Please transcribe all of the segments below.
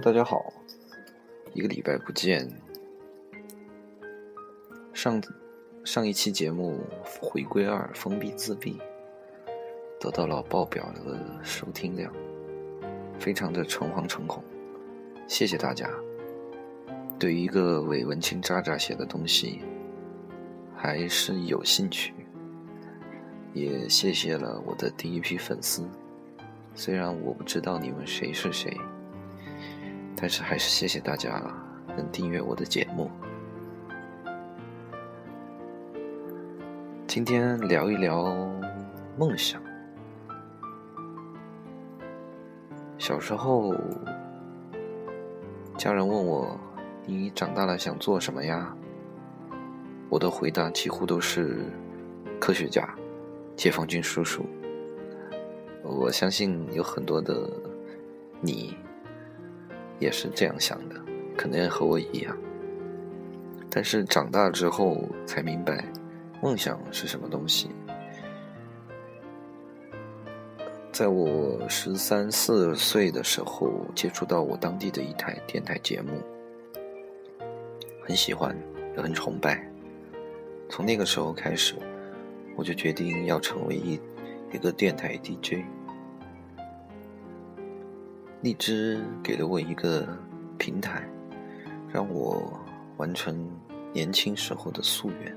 大家好，一个礼拜不见。上上一期节目回归二封闭自闭，得到了爆表的收听量，非常的诚惶诚恐。谢谢大家，对于一个伪文青渣渣写的东西，还是有兴趣。也谢谢了我的第一批粉丝，虽然我不知道你们谁是谁。但是还是谢谢大家能订阅我的节目。今天聊一聊梦想。小时候，家人问我：“你长大了想做什么呀？”我的回答几乎都是科学家、解放军叔叔。我相信有很多的你。也是这样想的，可能也和我一样。但是长大之后才明白，梦想是什么东西。在我十三四岁的时候，接触到我当地的一台电台节目，很喜欢，也很崇拜。从那个时候开始，我就决定要成为一一个电台 DJ。荔枝给了我一个平台，让我完成年轻时候的夙愿。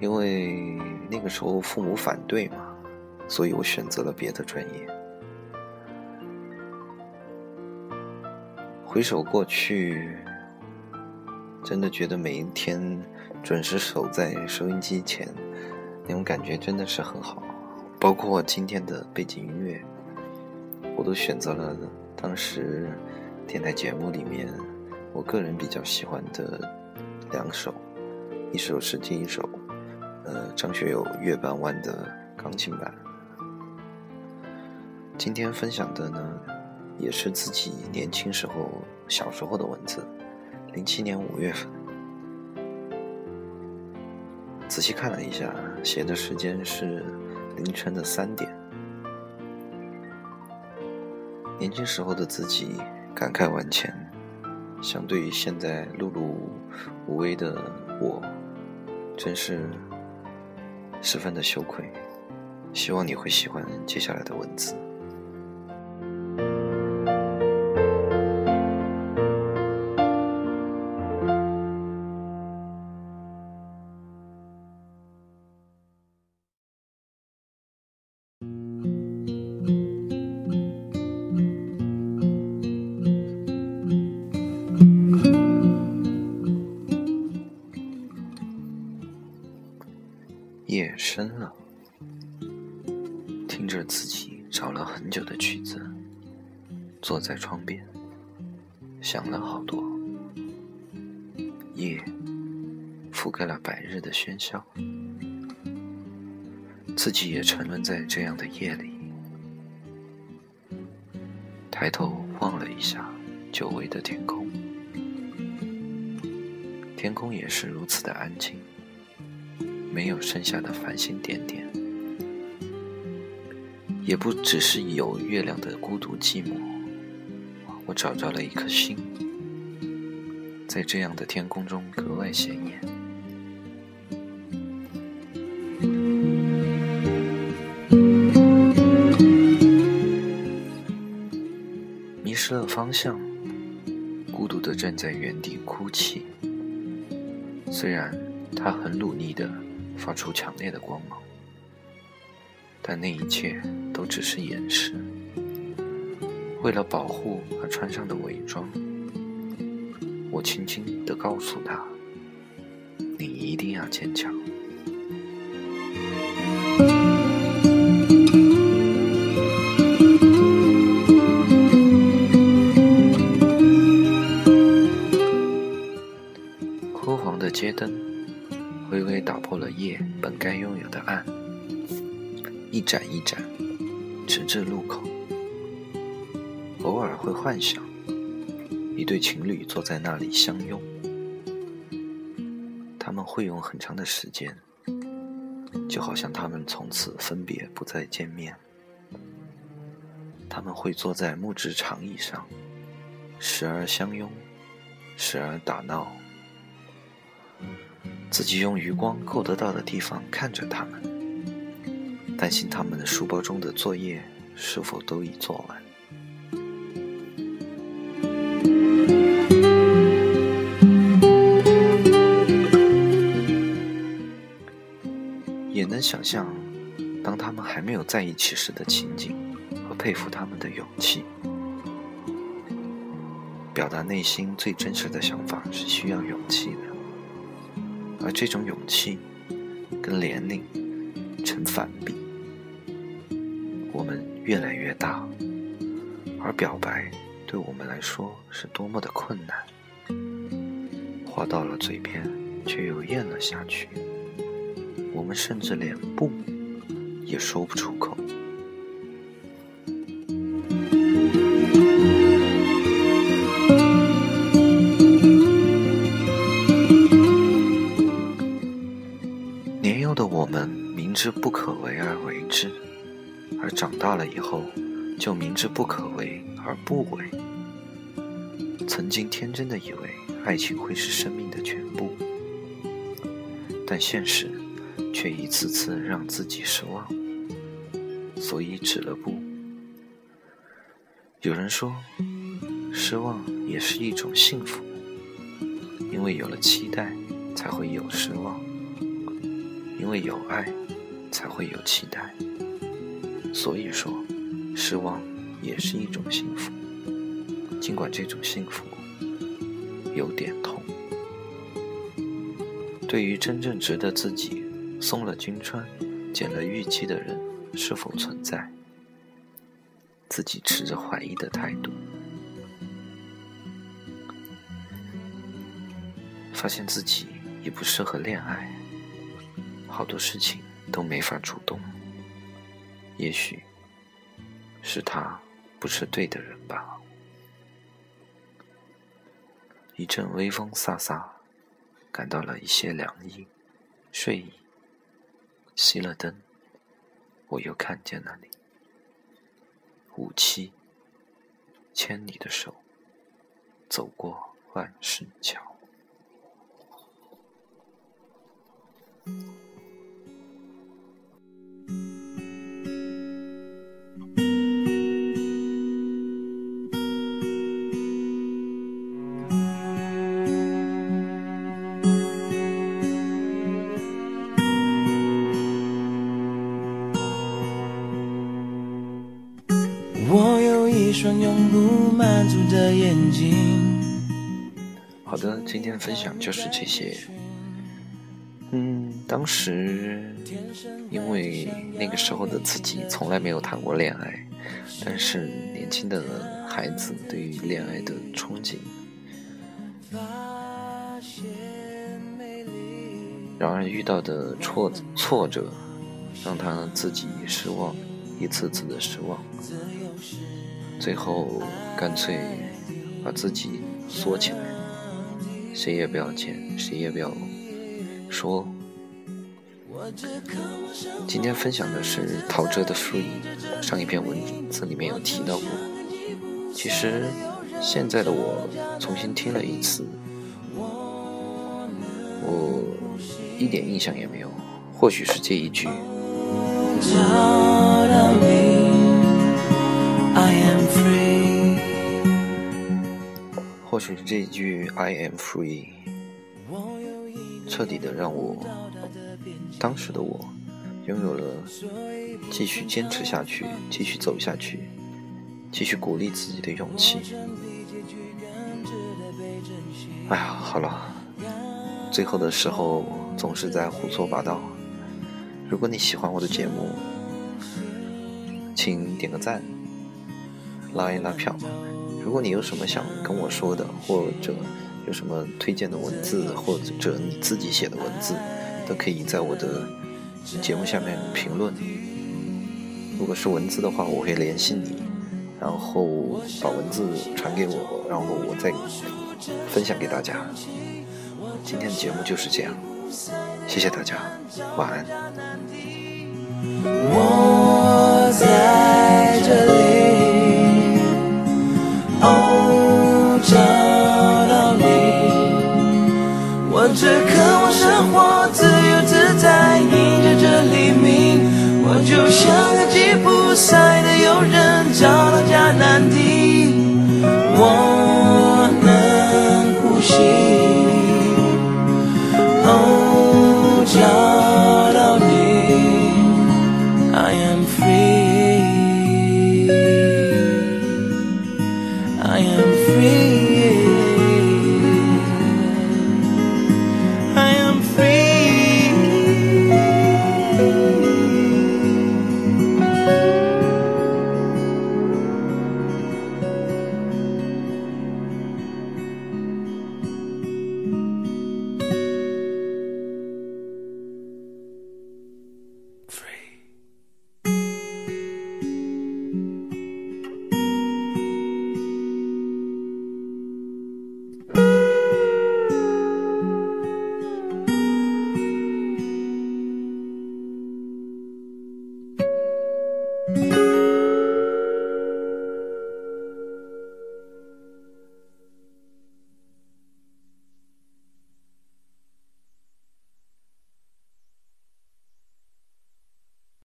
因为那个时候父母反对嘛，所以我选择了别的专业。回首过去，真的觉得每一天准时守在收音机前，那种感觉真的是很好。包括今天的背景音乐。我都选择了当时电台节目里面我个人比较喜欢的两首，一首是第一首，呃，张学友《月半弯》的钢琴版。今天分享的呢，也是自己年轻时候小时候的文字，零七年五月份，仔细看了一下，写的时间是凌晨的三点。年轻时候的自己感慨万千，相对于现在碌碌无为的我，真是十分的羞愧。希望你会喜欢接下来的文字。坐在窗边，想了好多。夜覆盖了白日的喧嚣，自己也沉沦在这样的夜里。抬头望了一下久违的天空，天空也是如此的安静。没有剩下的繁星点点，也不只是有月亮的孤独寂寞。我找着了一颗星，在这样的天空中格外显眼。迷失了方向，孤独的站在原地哭泣。虽然他很努力的。发出强烈的光芒，但那一切都只是掩饰，为了保护而穿上的伪装。我轻轻地告诉他：“你一定要坚强。”枯黄的街灯。微微打破了夜本该拥有的暗，一盏一盏，直至路口。偶尔会幻想，一对情侣坐在那里相拥，他们会用很长的时间，就好像他们从此分别不再见面。他们会坐在木质长椅上，时而相拥，时而打闹。自己用余光够得到的地方看着他们，担心他们的书包中的作业是否都已做完。能想象，当他们还没有在一起时的情景，和佩服他们的勇气。表达内心最真实的想法是需要勇气的。而这种勇气，跟年龄成反比。我们越来越大，而表白对我们来说是多么的困难。话到了嘴边，却又咽了下去。我们甚至连不也说不出口。年幼的我们明知不可为而为之，而长大了以后，就明知不可为而不为。曾经天真的以为爱情会是生命的全部，但现实却一次次让自己失望，所以止了步。有人说，失望也是一种幸福，因为有了期待，才会有失望，因为有爱。才会有期待，所以说，失望也是一种幸福，尽管这种幸福有点痛。对于真正值得自己松了金川、捡了玉器的人，是否存在？自己持着怀疑的态度，发现自己也不适合恋爱，好多事情。都没法主动，也许是他不是对的人吧。一阵微风飒飒，感到了一些凉意，睡意。熄了灯，我又看见了你。五七，牵你的手，走过万事桥。双永不满足的眼睛。好的，今天分享就是这些。嗯，当时因为那个时候的自己从来没有谈过恋爱，但是年轻的孩子对于恋爱的憧憬，然而遇到的挫挫折，让他自己失望，一次次的失望。最后，干脆把自己缩起来，谁也不要见，谁也不要说。今天分享的是陶喆的《树影》，上一篇文字里面有提到过。其实，现在的我重新听了一次，我一点印象也没有。或许是这一句。或许是这一句 “I am free”，彻底的让我当时的我拥有了继续坚持下去、继续走下去、继续鼓励自己的勇气。哎呀，好了，最后的时候总是在胡说八道。如果你喜欢我的节目，请点个赞。拉一拉票。如果你有什么想跟我说的，或者有什么推荐的文字，或者你自己写的文字，都可以在我的节目下面评论。如果是文字的话，我会联系你，然后把文字传给我，然后我再分享给大家。今天的节目就是这样，谢谢大家，晚安。